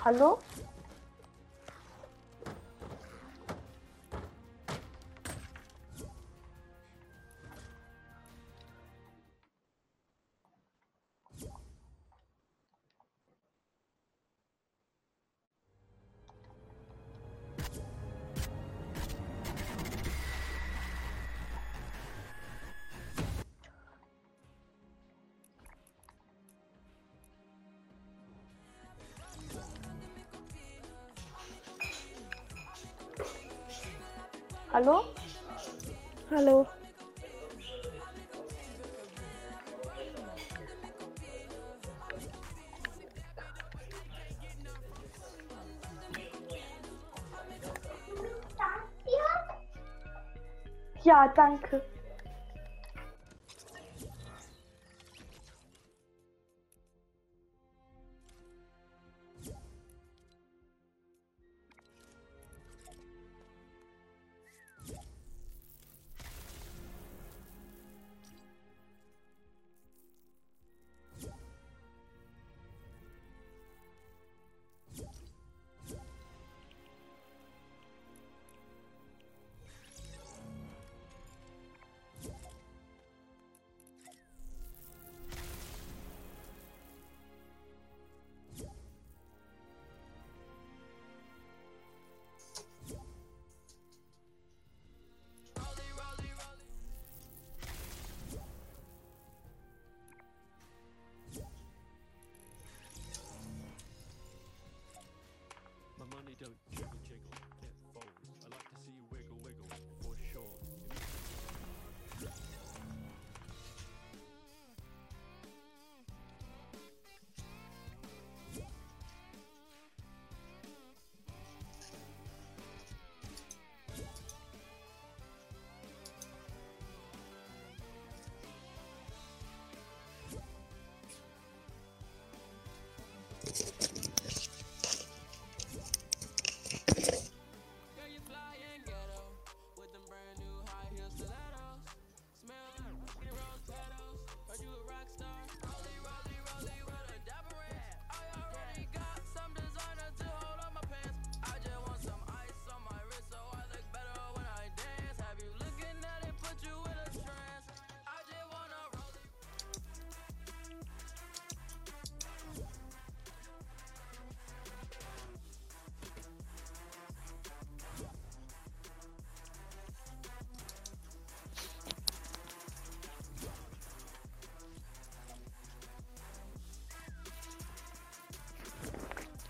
Hallo? Hallo? Hallo. Ja, danke.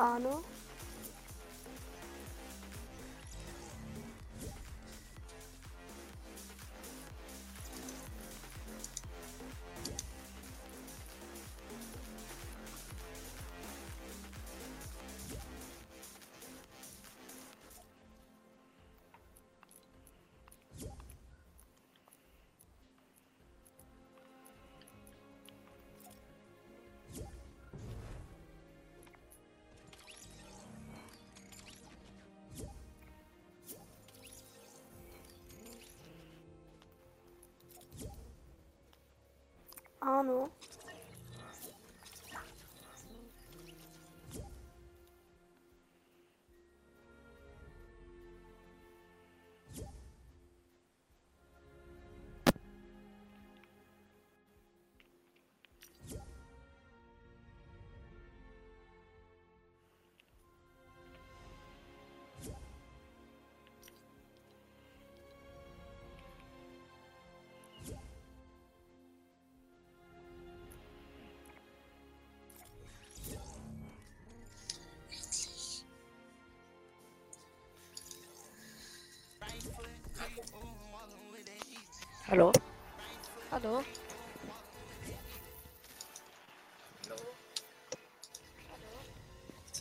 Arno? Arno? Hallo? Hallo?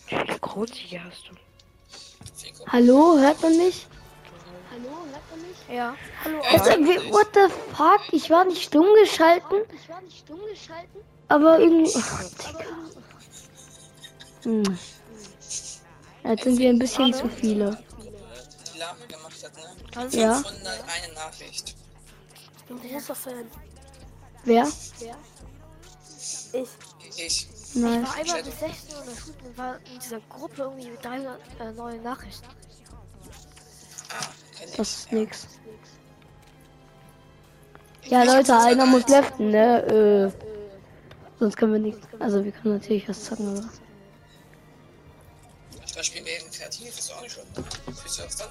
Wie viele Kronsiege hast du? Hallo, hört man mich? Ja. Also, wie- what the fuck? Ich war nicht stumm geschalten. Aber irgendwie. Ach, Digga. Hm. Jetzt sind wir ein bisschen zu viele. die Lama gemacht hat, ne? Ja. 501 Nachricht. Ich bin großer Fan. Wer? Ich. Ich. Nein. war einmal bis 16 Uhr in der Schule und war in dieser Gruppe irgendwie mit 300 äh, neue Nachrichten. Ah, ich. Das ist nix. Ja, Leute, einer muss leften, ne? Äh, sonst können wir nicht. Also, wir können natürlich was zocken, aber. Da spielen wir eben kreativ, ist auch nicht schlimm. Fühlst du das dann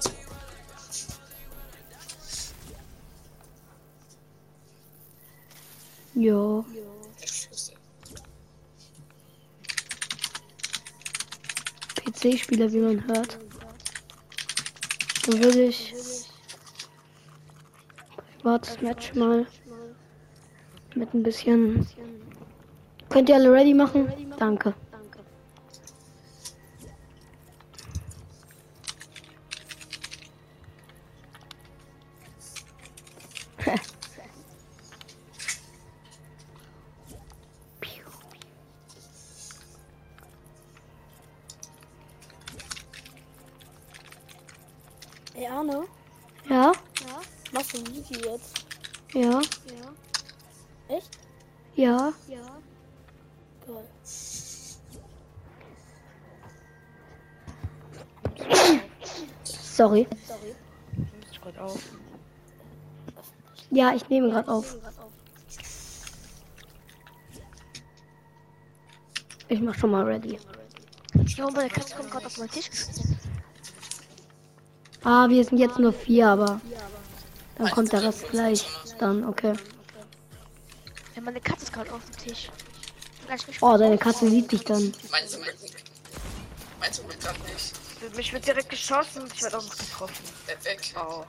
Ja. PC-Spieler, wie man hört. Dann würde ich. Privates Match mal. Mit ein bisschen. Könnt ihr alle ready machen? Danke. Sorry. Ich gerade auf. Ja, ich nehme gerade auf. Ich mach schon mal ready. Ich glaube, meine Katze kommt gerade auf meinen Tisch. Ah, wir sind jetzt nur vier, aber dann kommt der Rest gleich. Dann, okay. Ja, meine Katze ist gerade auf dem Tisch. Oh, deine Katze liebt dich dann. Meinst du mit nicht? Meinst du mit grad nicht? Mich wird direkt geschossen und ich werde auch noch getroffen. Weg. Oh.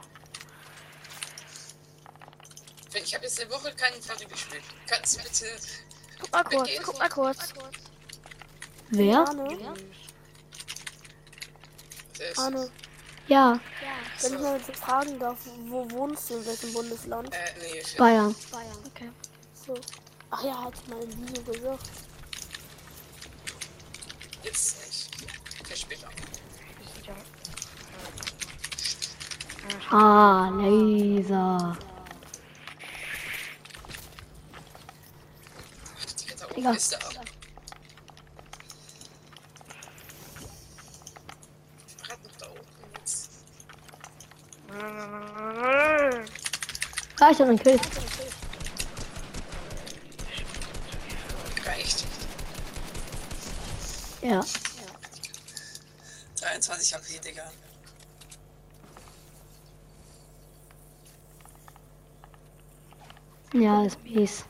Ich habe jetzt eine Woche keinen Party gespielt. Kannst du bitte. Guck mal kurz, guck mal kurz. Wer? Arne, Das Arne, Ja, wenn ich mal so fragen darf, wo wohnst du, in welchem Bundesland? Äh, nee, ich Bayern. Okay. So. Ach ja, hat mal im Video gesagt. jetzt nicht. Okay, später. Ah, Laser. Digga. Ah, ich hab einen Kill. Reicht. Ja. 23 HP, Digga. Ja, ist mies.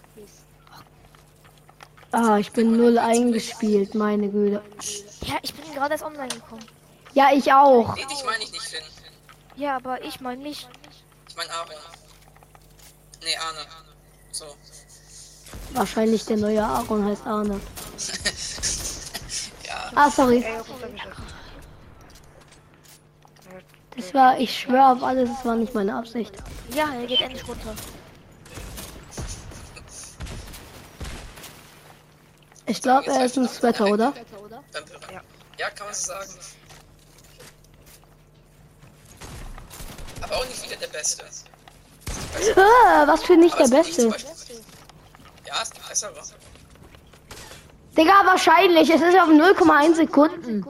Ah, ich bin null eingespielt, meine Güte. Ja, ich bin gerade erst online gekommen. Ja, ich auch. Nee, dich meine ich nicht, Finn. Ja, aber ich meine mich. Ich meine Aaron. Nee, Arne. So. Wahrscheinlich der neue Aaron heißt Arne. Ja, Ah, sorry. Das war, ich schwöre auf alles, es war nicht meine Absicht. Ja, er geht endlich runter. Ich glaube, er ist ein Sweater, oder? Vampire. Ja, kann man so sagen. Aber auch nicht wieder der Beste. Ah, was für nicht Aber der Beste. Ja, es gibt bessere. Digga, wahrscheinlich. Es ist auf 0,1 Sekunden.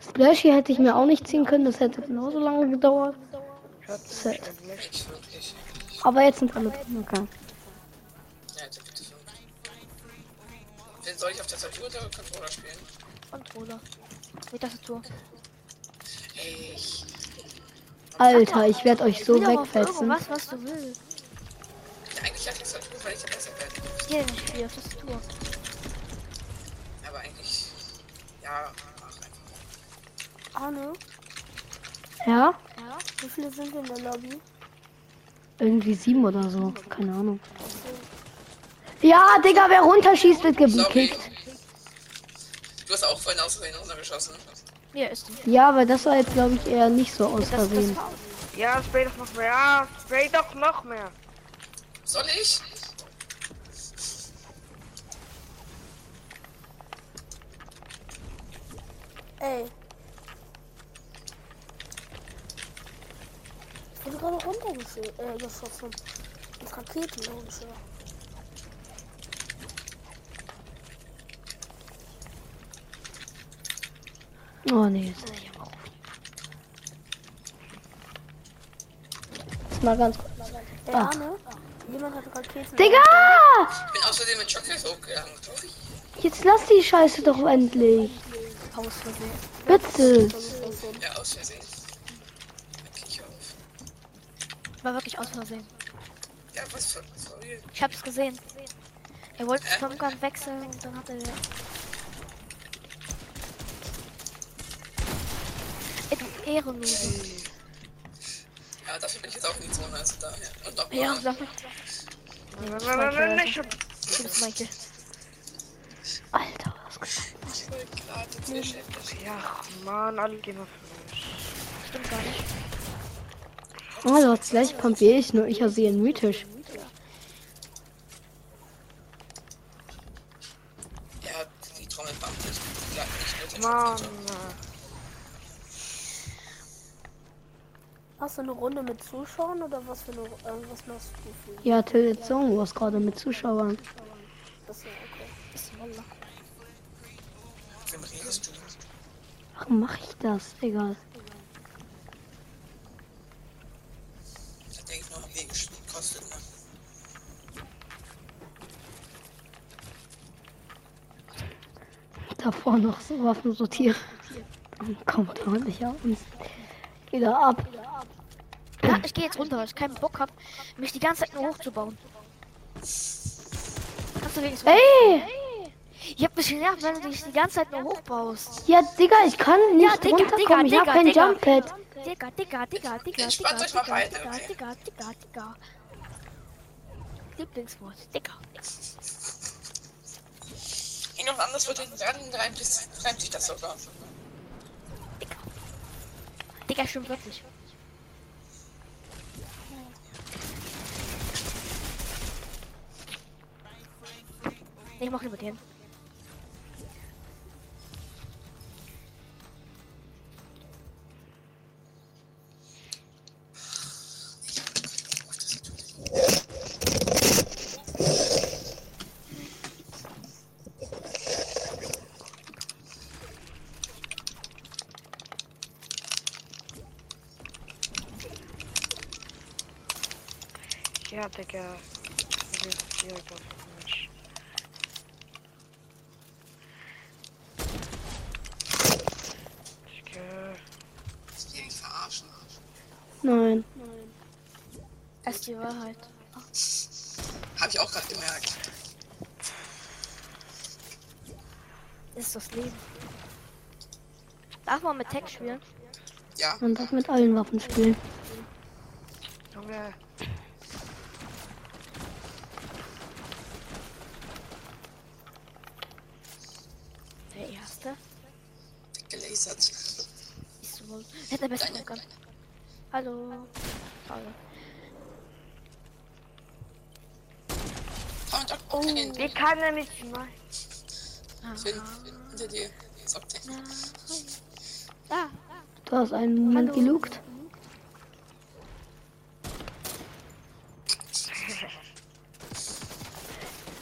Splashy hätte ich mir auch nicht ziehen können. Das hätte genauso lange gedauert. Set. Aber jetzt sind alle drin. Okay. Ja, jetzt gibt es fünf. Wen soll ich auf der Tastatur oder Controller spielen? Controller. Mit Tastatur. Ey, ich. Alter, ich werde euch so wegfetzen. irgendwas, was du willst. Eigentlich auf Tastatur, weil ich ja besser bin. Hier nicht Spiel auf Tastatur. Aber eigentlich. Ja, mach einfach. Arne, Ja? Wie viele sind in der Lobby? Irgendwie sieben oder so. Keine Ahnung. Ja, Digga, wer runterschießt, wird gekickt. Du hast auch vorhin aus Versehen runtergeschossen. Hier ist die. Ja, aber das war jetzt, glaube ich, eher nicht so aus Versehen. Ja, spray doch noch mehr. Ja, spray doch noch mehr. Soll ich? Ey. Ich wurde gerade runtergeschossen. Äh. Mit Raketenlauncher. Oh nee, jetzt ist ich auch. Jetzt mal ganz kurz. Ey, Ah. Arne, jemand hat Raketen. Digga! Ich bin Versehen mit Chocolate hochgegangen. Jetzt lass die Scheiße doch endlich. aus Versehen. Bitte. Ja, aus Versehen. Dann krieg ich auf. War wirklich aus Versehen. Ja, was für. Sorry. Ich hab's gesehen. Er wollte Hä? Pumpgun wechseln und dann hat er. Ey, du Ehrenlose. Ja, dafür bin ich jetzt auch in die Zone, also daher. Und noch Ja. Nein, nein, nein, nein, nicht. Du bist Michael. Alter, was gerade Fische. Ja, Mann, alle gehen auf mich. Stimmt gar nicht. Oh, du hast gleich kommt wie ich, nur ich habe sie in mythisch. Ja, die Trommel bammt nicht. Die lag nicht Mann. Hast du eine Runde mit Zuschauern oder was für eine, äh, was machst du für? Ja, Tilted Song was gerade mit Zuschauern. Das ist ja okay. Ist. Wem redest du? Warum mache ich das? Egal. Da denke ich noch, wie gespielt kostet, ne? Davor noch so Waffen sortieren. Kommt ordentlich aus. Wieder ab. Ja, ich gehe jetzt runter, weil ich keinen Bock hab, mich die ganze Zeit nur hochzubauen. Kannst du wenigstens. Ey! Ich hab mich genervt, wenn du dich die ganze Zeit nur hochbaust. Ja, Digga, ich kann nicht Digga, runterkommen. Digga, ich hab kein Digga, Jump Pad. Digga, Digga, Digga, Digga, Digga, Digga? Digga, Digga, Digga. Lieblingswort, Digga. Und anders wird hinten dran, reimt, reimt sich das sogar. Digga, stimmt wirklich. Ich mach lieber den. Ja, Digga. Bist direkt auf mich. Digga. Ich will ihn verarschen. Nein. Das ist die Wahrheit. Hab ich auch gerade gemerkt. Das ist das Leben. Darf man mit Tech spielen? Ja, Man darf mit allen Waffen spielen. Junge. Der erste. gelasert. Ist so wohl. Hätte der beste Pumpgun. Hallo. Hallo. Oh. Wie kann nicht mal? Finn, hinter dir. Sagt er. Da. Du hast einen Moment Hallo. gelugt.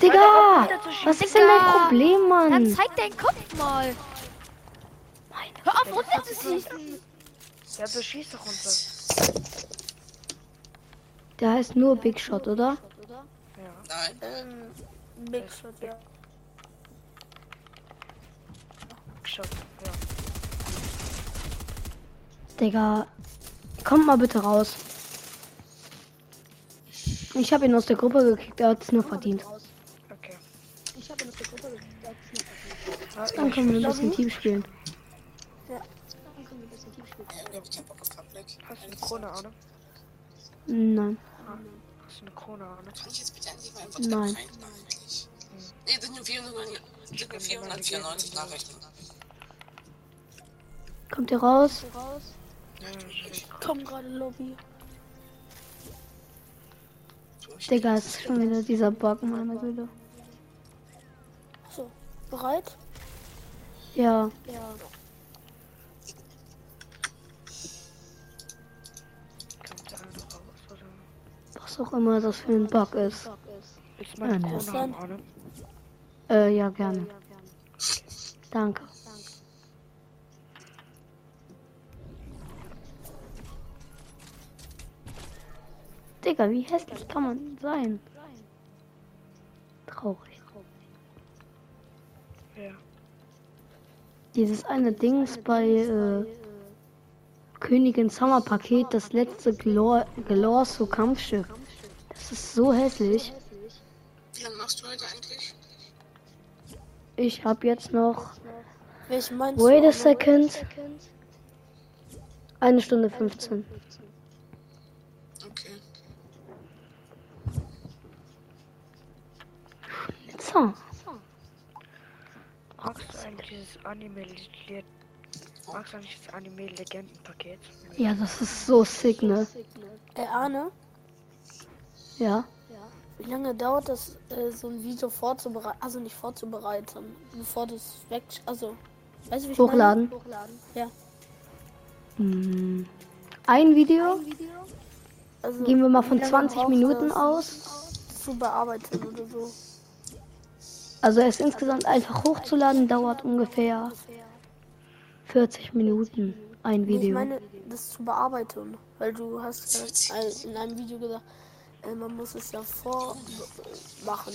Digga! Was ist denn dein Problem, Dann Mann? zeig deinen Kopf mal. Hör auf, runter zu schießen. Ja, du schießt doch runter. Der heißt nur Big Shot, oder? Nein. Ähm, Big Shot, ja. Shot. Ja. Digga, kommt mal bitte raus. Ich habe ihn aus der Gruppe gekickt, er hat es nur verdient. Okay. Dann können wir ein bisschen Team spielen. Ja, irgendwie hab ich keinen Bock auf Public. weg. Hast du eine Krone, Arne? Nein. Hast du eine Krone, Arne? Kann ich jetzt bitte endlich mal einfach Nein. reinmachen? Nee, das sind nur 400, das sind nur 494 Nachrichten. Kommt ihr raus? Ich Komm gerade Lobby. Digga, es ist schon wieder dieser Bug, meine Güte. So, bereit? Ja. Ja. Auch immer das für ein Bug ist. Du meine haben, Arne? Äh, ja, gerne. Danke. Digga, wie hässlich kann man sein? Traurig. Ja. Dieses eine Dings bei äh, Königin Summer Paket, das letzte Glor Glorso Kampfschiff. Das ist so hässlich. Wie lange machst du heute eigentlich? Ich hab jetzt noch. Welchen meinst Wait a second. Eine Stunde 15. Okay. So. Magst du eigentlich dieses Anime Legend... Magst du eigentlich das Anime Legendenpaket? Ja, das ist so sick, ne? Äh, Arne, Ja. wie lange dauert das, äh, so ein Video vorzubereiten? Also nicht vorzubereiten, bevor du es weg... Also, weißt du, wie ich Hochladen. Meine? Hochladen. Ja. Hm. Ein Video? Also, Gehen wir mal von lange 20 braucht Minuten das aus. Zu bearbeiten oder so. Also es insgesamt einfach hochzuladen dauert ungefähr 40 Minuten. Ein Nee, Ich Video. meine, das zu bearbeiten. Weil du hast ein- in einem Video gesagt, äh, man muss es ja vormachen.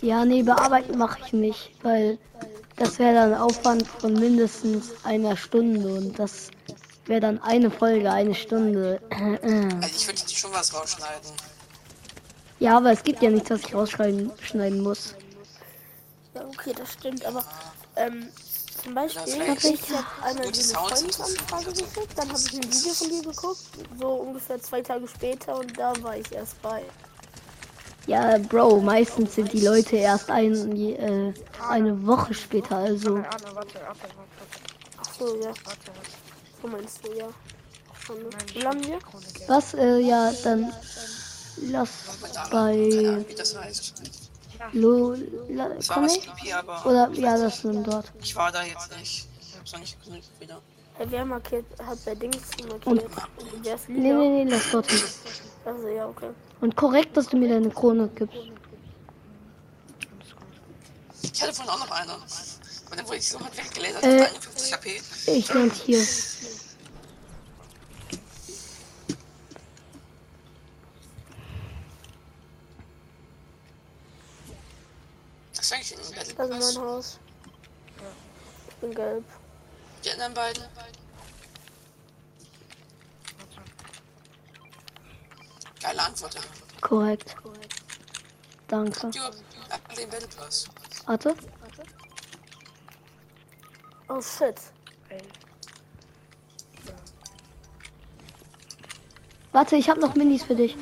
Ja, nee, bearbeiten mache ich nicht, weil das wäre dann Aufwand von mindestens einer Stunde und das wäre dann eine Folge, eine Stunde. Also ich würde schon was rausschneiden. Ja, aber es gibt ja nichts, was ich rausschneiden schneiden muss. Ja, okay, das stimmt, aber ähm, zum Beispiel, vielleicht ich habe einmal eine Freundesanfrage geschickt, dann habe ich ein Video von dir geguckt, so ungefähr zwei Tage später und da war ich erst bei. Ja, Bro, meistens sind die Leute erst ein, äh, eine Woche später, also. Arne, warte, warte, warte, warte. Ach so, ja, Warte, warte. so meinst du, ja. Wie lange wir? Was? Äh, ja, dann lass bei Wie das war komm was ich? creepy, aber Oder ja, das sind dort. ich war da jetzt nicht. Ich hab's noch nicht genug wieder. Wer markiert, hat bei Dings markiert? Der ist Nee, nee, nee, lass dort hin. Also ja, okay. Und korrekt, dass du mir deine Krone gibst. Ich hatte vorhin auch noch eine. Aber dann wurde ich so hart weggelasert. Äh. 51 HP. Ich nehme hier. Das ist eigentlich ein Battle Also Pass. mein Haus. Ich bin gelb. Die anderen beiden. Geile Antwort. ja. Korrekt. Danke. Du, den Battle Pass. Warte. Oh shit. Ey, Warte, ich habe noch Minis für dich.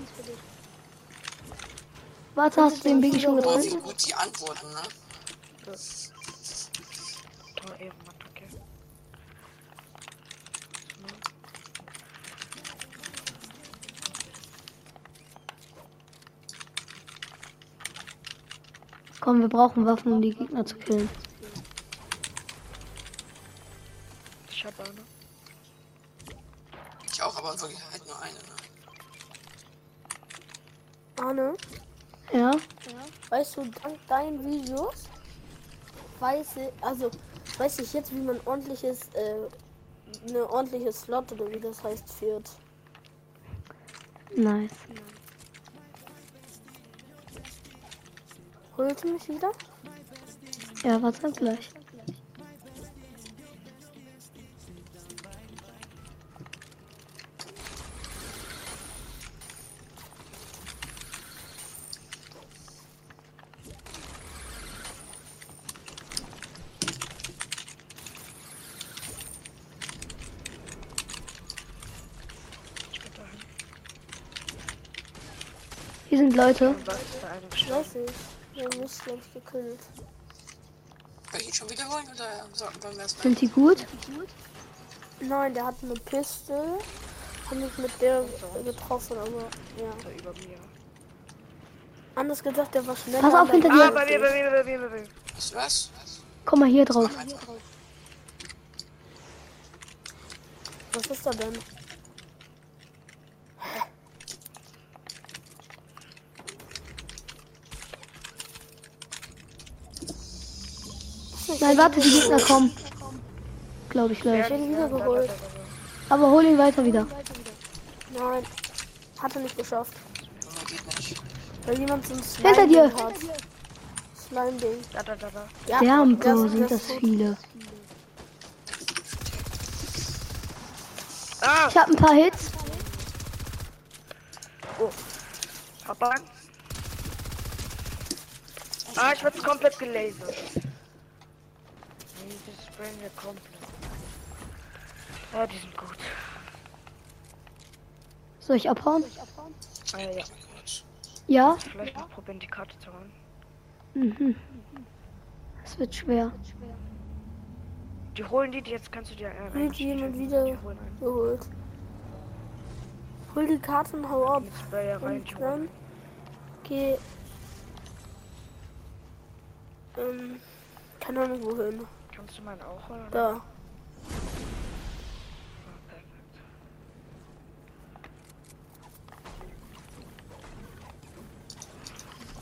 Warte, hast du den Biggie schon Oh, getroffen? gut die antworten, ne? Toll, Ehrenmann, okay. Komm, wir brauchen Waffen, um die Gegner zu killen. Ich hab eine. Ich auch, aber wirklich halt nur eine, ne? Arne, Ja? weißt du, dank deinen Videos weiß ich, also weiß ich jetzt, wie man ordentliches, äh, eine ordentliche Slot oder wie das heißt führt. Nice. Holt mich wieder? Ja, warte gleich. Leute. Was gestorben? Weiß ich. Wir haben mich, glaube ich, gekillt. Soll ich ihn schon wiederholen oder sollten wir erst mal? Sind die gut? Nein, der hat eine Pistole. Hab mich mit der getroffen, aber ja. Da über mir. Anders gesagt, der war schneller. Pass auf, aber- hinter Ah, dir. bei mir, bei mir, bei mir, bei mir. Du was? Komm mal hier drauf. Was ist da denn? Nein, warte, die Gegner kommen. Glaube ich Ich gleich. hab. Aber hol ihn weiter wieder. Nein. Hat er nicht geschafft. Weil jemand so ein Hinter dir. Hat. Slime-Ding. Da, da, da, da. Ja, Damn, das- Bro, sind das das viele. Ah, Ich habe ein paar Hits. Papa. Ah, ich werde komplett gelasert. Wir komplett. Ja, die sind gut. Soll ich abhauen? Ah, ja. Ja? Vielleicht noch probieren, die Karte zu holen. Mhm. Es wird schwer. Die holen die, die jetzt kannst du dir äh, Will jemand wieder Die holen geholt. Hol die Karte und hau ab. Rein, Und dann geh. Ähm, keine Ahnung wohin. Kannst du meinen auch holen? oder? Da. Perfekt.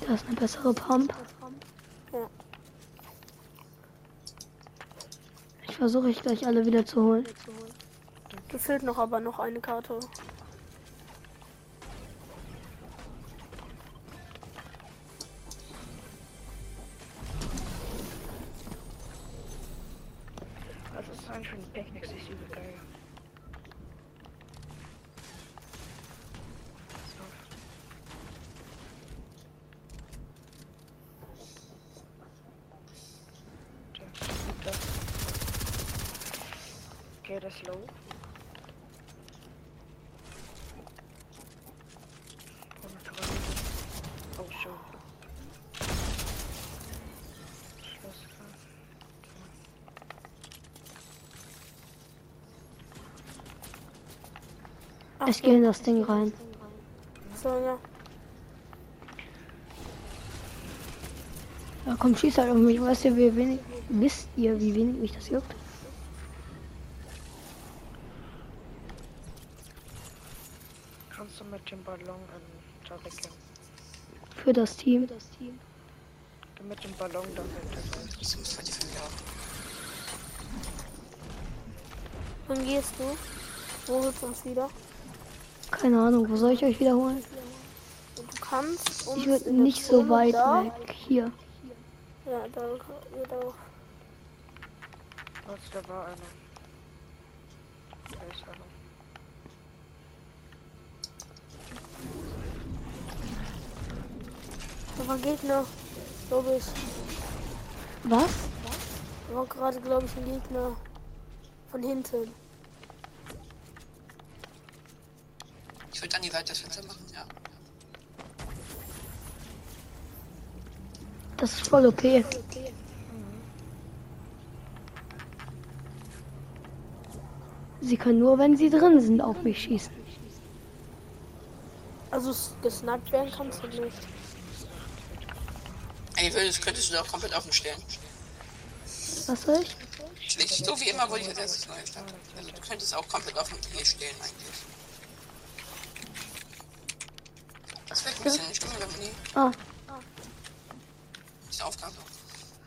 Da ist eine bessere Pump. Ja. Ich versuche ich gleich alle wieder zu holen. Mir fehlt noch aber noch eine Karte. Was ist eigentlich für ein Picknick? Das ist übel geil. So. Das. Okay, das ist low. Oh, schön. Schluss. Ach, Ich gehe in das Ding rein. So, ja. Ja, komm, schieß halt irgendwie. Weißt ihr, wie wenig, wisst ihr, wie wenig mich das juckt? Kannst du mit dem Ballon in Tarek Für das Team. mit dem Ballon dann mit Das muss halt Familie haben. Wann gehst du? Wo du uns wieder? Keine Ahnung, wo soll ich euch wiederholen? Du kannst uns Ich würde nicht so Zone weit da, weg. Hier. Ja, da, ja, da. Was, da war einer. Da ist einer. Da war ein Gegner. Glaube ich. Was? Da war gerade, glaube ich, ein Gegner. Von hinten. Würde dann die weiter Fenster machen, ja. Das ist voll okay. Sie können nur, wenn sie drin sind, auf mich schießen. Also gesniped werden kannst du nicht. Ey, würdest, könntest du doch komplett offen stellen. Was soll ich? Schlicht, so wie immer, wo ich als erstes neu stand. Also du könntest auch komplett offen stehen eigentlich. Das wäre ein bisschen nicht gut, wenn man die Ah, diese Aufgabe.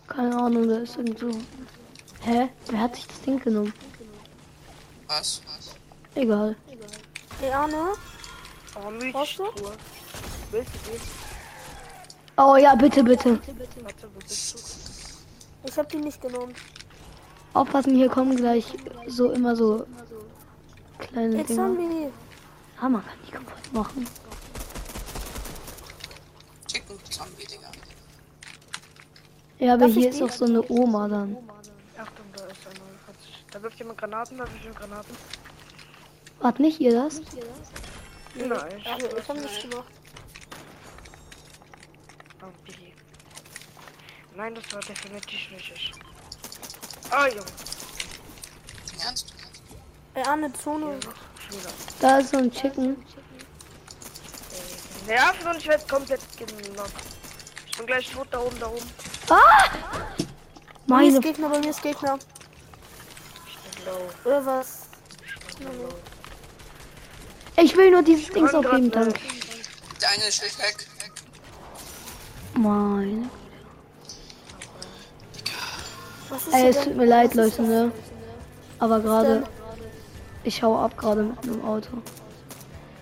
keine Ahnung, da ist irgendwo. Hä? Wer hat sich das Ding genommen? Was? Egal. Hey Arne, Oh, Brauchst du? Willst du die? Oh ja, bitte, bitte. Ich hab die nicht genommen. Aufpassen, hier kommen gleich so immer so kleine Jetzt Dinger. Zombie. Ah, man kann die kaputt machen. Chicken Zombie, Digga. Ja, aber Darf hier ist auch so eine Oma dann. Achtung, da ist einer. Da wirft jemand Granaten, da wirft jemand Granaten. Wart nicht ihr das? Nein, ich hab nichts gemacht. Billy. Nein, das war definitiv nicht ich. Ah, Junge. Im Ernst? Ey, eine Zone. Da ist so ein Chicken. Nerven und ich werde komplett genockt. Ich bin gleich tot da oben, da oben. Bei mir Meine ist Gegner, bei mir ist Gegner. Ich bin low. Oder was? Ich will nur dieses Dings aufheben, danke. Der eine ist schlecht weg. Meine. Ey, es tut mir leid, Leute, ne? Aber gerade. Ich hau ab gerade mit einem Auto.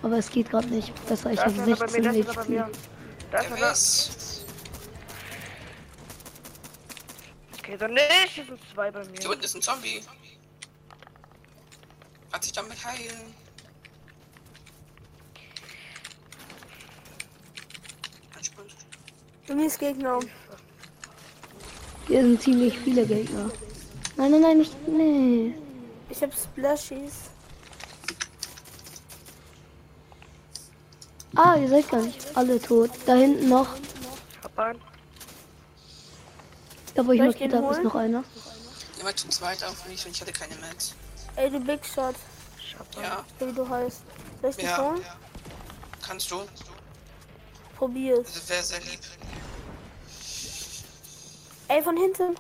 Aber es geht gerade nicht. Besser, ich habe ist einer bei mir, 16 da ist einer bei mir. HP. Da ist Dann nicht. Hier sind zwei bei Hier mir. unten ist ein Zombie. Hat sich damit heilen. Bei mir ist Gegner. Hier sind ziemlich viele Gegner. Nein, nein, nein, nicht. Nee. Ich hab Splashies. Ah, ihr seid gar nicht alle tot. Da hinten noch. Hab einen. Da wo ich markiert habe, ist noch einer. Jemand zum zweiten auf mich und ich hatte keine Mats. Ey, du Big Shot. Ja, Wie du heißt. Soll ich dich ja. holen? Kannst du? Probier's. Das wäre sehr lieb. Ey, von hinten.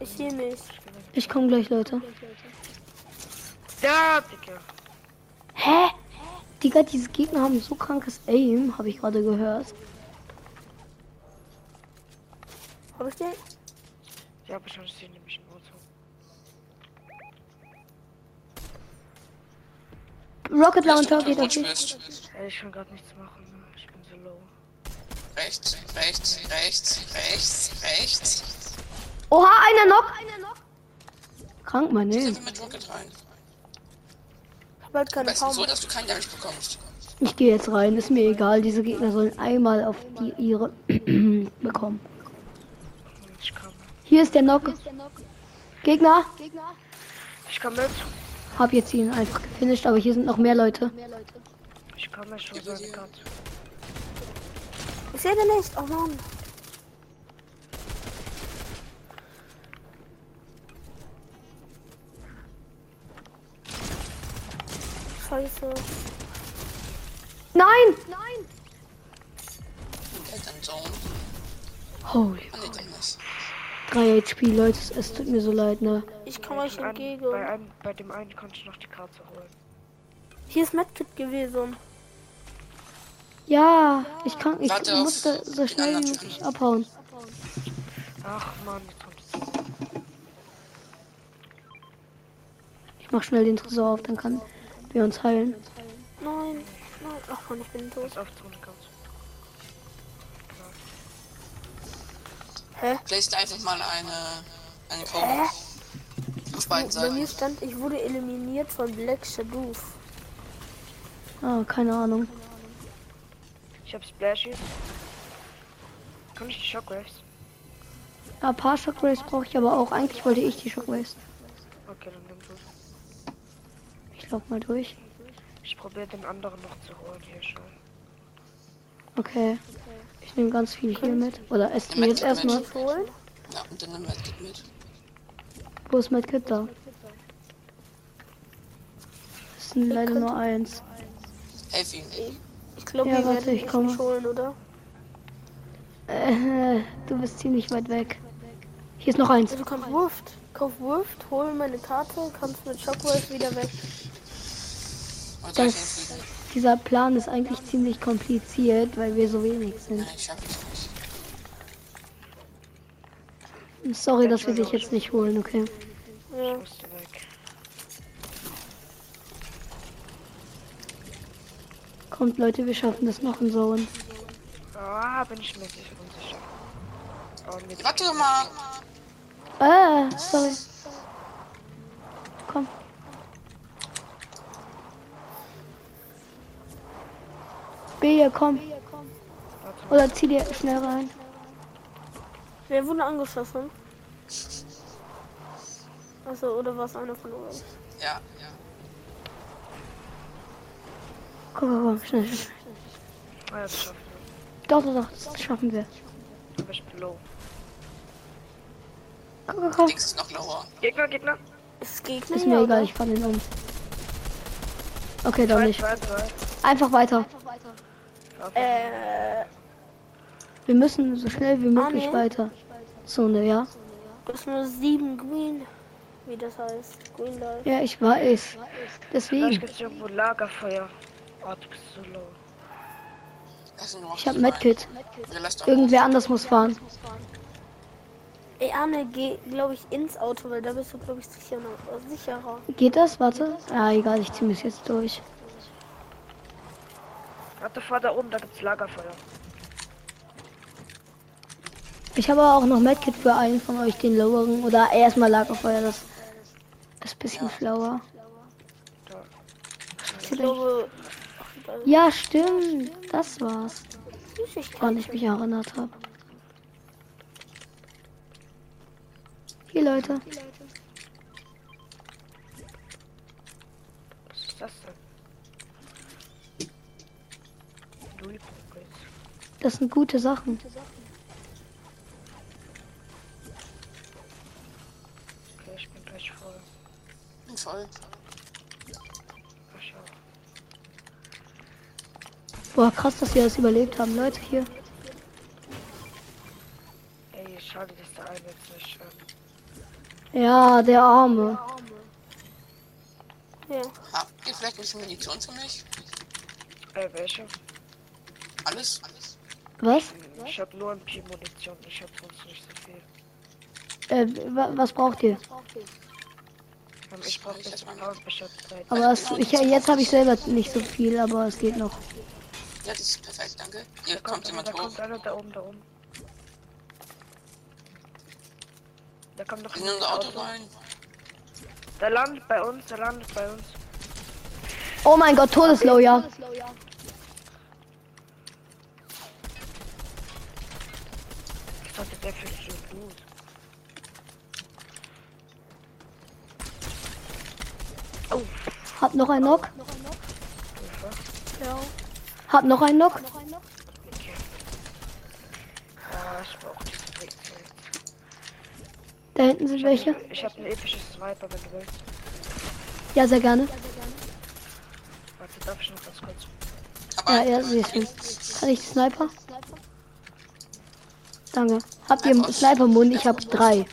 Ich hier nicht. Ich komme gleich, Leute. Ja, Digga. Digga, diese Gegner haben so krankes Aim, habe ich gerade gehört. Hab ich den? Ja, wahrscheinlich sehen die mich im Auto. Rocket Launcher geht auf. Ey, ich kann gerade nichts machen. ne? Ich bin so low. Rechts, rechts, rechts, rechts, rechts. Oha, einer noch. Krank, mein Name. mit Rocket rein? Hab halt keine du so, Power. dass du keinen Damage bekommst? Ich gehe jetzt rein, ist mir egal. Diese Gegner sollen einmal auf die ihre bekommen. Hier ist der Knock. Gegner. Ich kann mit. Hab jetzt ihn einfach gefinisht, aber hier sind noch mehr Leute. Ich mir schon. Ich sehe den nicht. Oh Mann. Scheiße. Nein! Elternzone. Holy. 3 HP, Leute, es tut mir so leid, ne? Ich komme euch Ein, bei, entgegen. einem, bei dem einen konnte ich noch die Karte holen. Hier ist Medkit gewesen. Ja, ich kann, ich Warte auf musste so schnell wie möglich abhauen. Ach man. Ich mach schnell den Tresor auf, dann kann wir uns heilen. Nein. Nein. Ach man, ich bin tot. Auf. Hä? Placed einfach mal eine, eine Cone. Auf beiden Bei mir Seiten. stand, ich wurde eliminiert von Black Shadow. Ah, keine Ahnung. Ich hab Splashies. Kann ich die Shockwaves? Ja, ein paar Shockwaves brauche ich aber auch. Eigentlich wollte ich die Shockwaves. Okay, dann. Ich lauf mal durch. Ich probiere den anderen noch zu holen hier schon. Okay. Ich nehme ganz viel hier mit. Oder essen wir jetzt Medkit erstmal. Holen? Ja, und dann nimm Medkit mit. Wo ist mein Kit da? Es sind leider nur eins. Helf ihm. Ich glaube, Ja, wir warte, werden ich komme. nicht holen, oder? Äh, du bist ziemlich weit weg. Hier ist noch eins. Du kannst Wurft. Kauf Wurft, hol meine Karte, kannst mit Shockwave wieder weg. Das, dieser Plan ist eigentlich ziemlich kompliziert, weil wir so wenig sind. Nicht. Sorry, dass wir dich jetzt nicht holen, okay? Ja. Kommt Leute, wir schaffen das noch in Zone. Ah, bin ich mir sicher unsicher. Warte mal. Ah, sorry. Komm. B, komm. Oder zieh dir schnell rein. Wer wurde angeschossen? Also, oder war es einer von euch? Ja, ja. Guck, guck, guck, schnell, schnell. Ah, das schaffen Doch, doch, doch, das schaffen wir. wir. Ich bin low. Guck. Dings ist noch lower. Gegner, Gegner. Ist Gegner Ist mir egal, ich fahr den um. Okay, doch nicht. Einfach weiter. Äh, Wir müssen so schnell wie möglich nee. weiter. Zone, ja? das ist nur 7 Green. Wie das heißt. Green Life. Ja, ich weiß. Deswegen. gibt es irgendwo Lagerfeuer. Oh, du bist so low. Ich hab. Medkit. Irgendwer anders muss fahren. Ey, Arne, geh, glaube ich, ins Auto, weil da bist du, glaube ich, sicher noch, äh, sicherer. Geht das? Warte. Ah, egal, ich zieh mich jetzt durch. Warte, fahr da oben, da gibt's Lagerfeuer. Ich habe auch noch Medkit für einen von euch, den loweren. Oder erstmal Lagerfeuer, das ist ein bisschen schlauer. Da. Ich glaube, Ja, stimmt. Das war's. Woran ich mich erinnert habe. Hier, Leute. Was ist das denn? Das sind gute Sachen. Okay, ich bin gleich voll. Bin voll. Boah, krass, dass wir das überlebt haben. Leute, hier. Ey, schade, dass der eine jetzt nicht. Ähm, Ja, der Arme. Ja. Habt ihr vielleicht ein bisschen Munition für mich? äh, welche? Alles? Alles? Was? Ich hab nur ein Pi Munition, ich hab sonst nicht so viel. Äh, wa was braucht ihr? Ähm, ich brauch jetzt ein paar, ich hab drei. Aber es, ich, jetzt habe ich selber nicht so viel, aber es geht noch. Ja, das ist perfekt, danke. Hier Da kommt kommt jemand da hoch. kommt einer da oben, da oben. Da kommt noch In ein unser Auto rein. Der landet bei uns, der landet bei uns. Oh mein Gott, Todeslow, ja. Was hatte der für so gut? Oh, Hab noch einen Knock. Hilfe. Ja. Hab noch einen Knock. Ah, ich brauch diese Breakzeit. Da hinten sind welche. Ich hab ein episches Sniper, wenn du willst. Ja, sehr gerne. Warte, darf ich noch ganz kurz? Ja, ja, siehst du. Kann ich Sniper? Danke. Habt ihr Sniper-Mund? Ich hab drei. Ähm,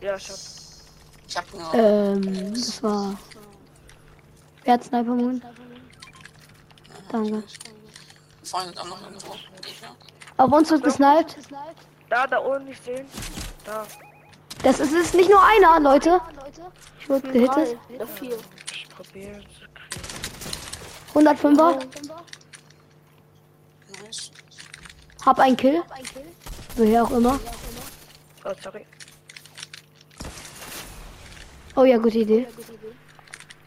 ja, ich hab. ich hab nur. Ähm, das war. Wer hat Sniper-Mund? Danke. Vorhin sind auch noch irgendwo. Auf uns wird gesniped. Da, da oben nicht sehen. Da. Das ist, ist nicht nur einer, Leute. Ich wurde gehittet. Vier. Ich probiere zu kriegen. 105er. Nice. Hab einen Kill. Woher auch immer. Oh, sorry. Oh ja, gute Idee.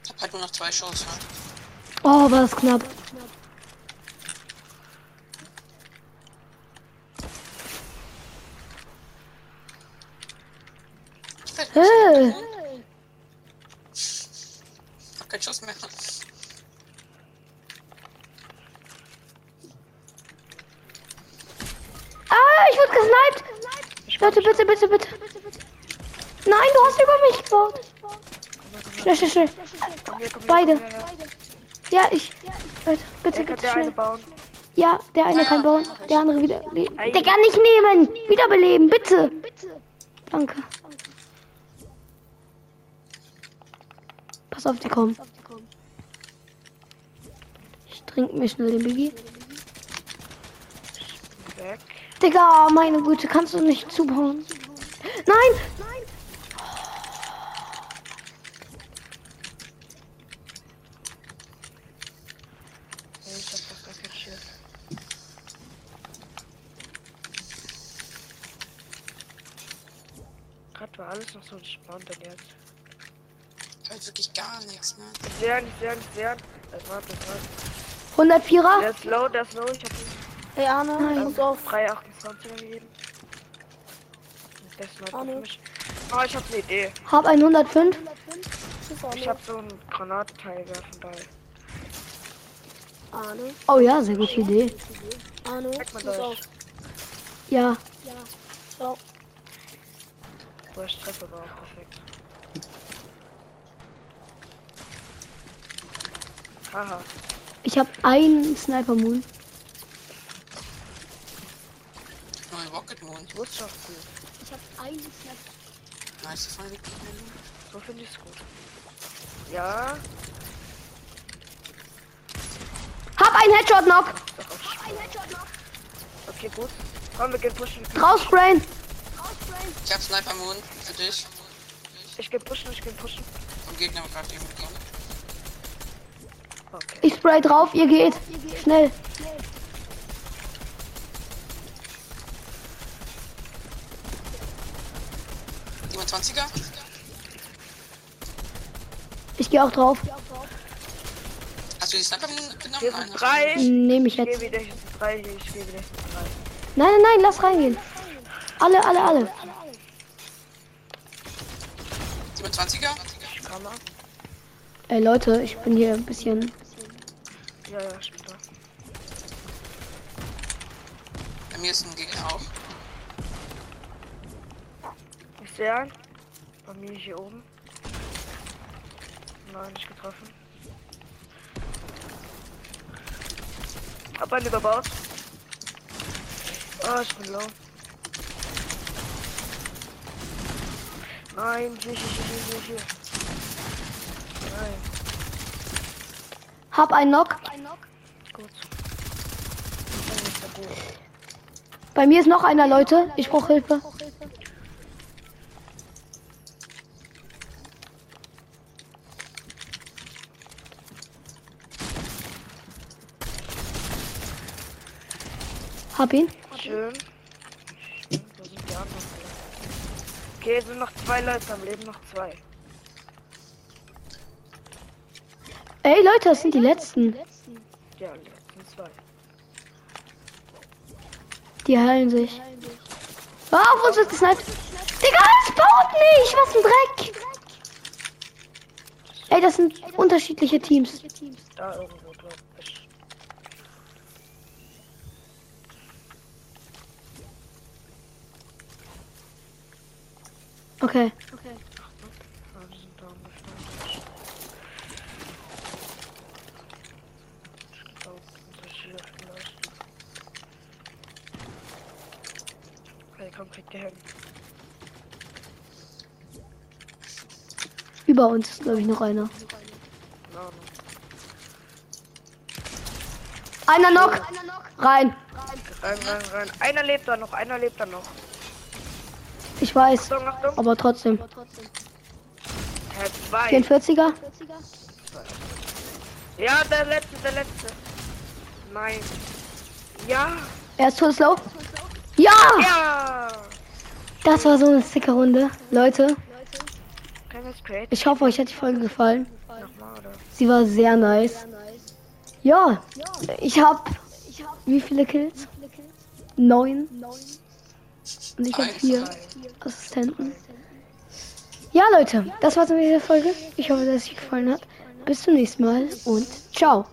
Ich hab halt nur noch zwei Schuss. Ja. Oh, war das knapp. Vielleicht Äh, hab keinen Schuss mehr. ah, ich wurde gesniped. Leute, bitte, bitte, bitte. Nein, du hast über mich gebaut. Schnell, schnell, schnell. Beide. Ja, ich. Leute, bitte, bitte schnell. Ja, der eine kann bauen, der andere wieder. Der kann nicht nehmen. Wiederbeleben, bitte. Danke. Pass auf, die kommen. Ich trinke mir schnell den Biggie. Weg. Digga, meine Güte, kannst du nicht zubauen? Nein! Schild. Gerade war alles noch so entspannt und jetzt. Wirklich gar nichts, ne? Sehr, nicht sehr, nicht sehr. Das war, das war. 104er? Der ist low, der ist low. Ich hab ihm Ey, Arne, pass auf. 3,28 gegeben. Der ist noch Arne. mich. Oh, ich hab eine Idee. Hab 105. Schieß auch Ich hab so einen Granatenteil werfen bei. Arne. Oh ja, sehr gute Idee. Arne. Durch. auf. Ja, Ciao. So, ich treffe aber auch perfekt. Haha. ich habe einen Sniper Moon. Neue Rocket Moon. Gut. Ich habe einen Sniper. Nice, von den So finde ich's gut. Ja, Hab einen Headshot Knock. okay, gut. Komm, wir gehen pushen. Raus, Brain. Ich hab Sniper Moon für dich. Ich geh pushen, ich geh pushen. Vom Gegner gerade eben bekommen. Okay. Ich spray drauf, ihr geht. Schnell. Die 20er? Ich gehe auch drauf. Hast du die Sniper genommen? Drei. Nehme ich Ich jetzt. wieder, hier sind drei, ich wieder, drei. Nein, nein, nein, lass reingehen. Alle, alle, alle. du- Die 20er? Kammer. Ey Leute, ich bin hier ein bisschen. Ja, ja, ich bin da. Bei mir ist ein Gegner auch. Ich sehe einen. Bei mir hier oben. Nein, nicht getroffen. Hab einen überbaut. Ah, ich bin low. Nein, hier, hier, hier, hier, hier. Nein, Hab einen Knock. ist ja gut. Bei mir ist noch einer, Leute. Ich brauche Hilfe. Hab ihn. Schön. Schön, Wo sind die anderen? Okay, es sind noch zwei Leute am Leben, noch zwei. Ey Leute, das sind die letzten. Die heilen sich. Ah, wo ist das Sniper? Digga, es baut nicht! Was ein Dreck! Ey, das sind unterschiedliche Teams. Da irgendwo, glaub ich. Okay. Ah, die sind da bestimmt. Ich glaube, das ist hier vielleicht. Hin. Über uns ist, glaube ich, noch einer. Einer Knock! Rein. Rein, rein, rein. Einer lebt da noch, einer lebt da noch. Ich weiß. Achtung, Achtung. Aber trotzdem. Herr 2. 44er? Ja, der letzte, der letzte. Nein. Ja. Er ist tot slow. Ja! Ja. Das war so eine sicke Runde. Leute, ich hoffe, euch hat die Folge gefallen. Sie war sehr nice. Ja, ich hab. Wie viele Kills? Neun. Und ich habe vier Assistenten. Ja, Leute, das war's mit dieser Folge. Ich hoffe, dass es euch gefallen hat. Bis zum nächsten Mal und. Ciao.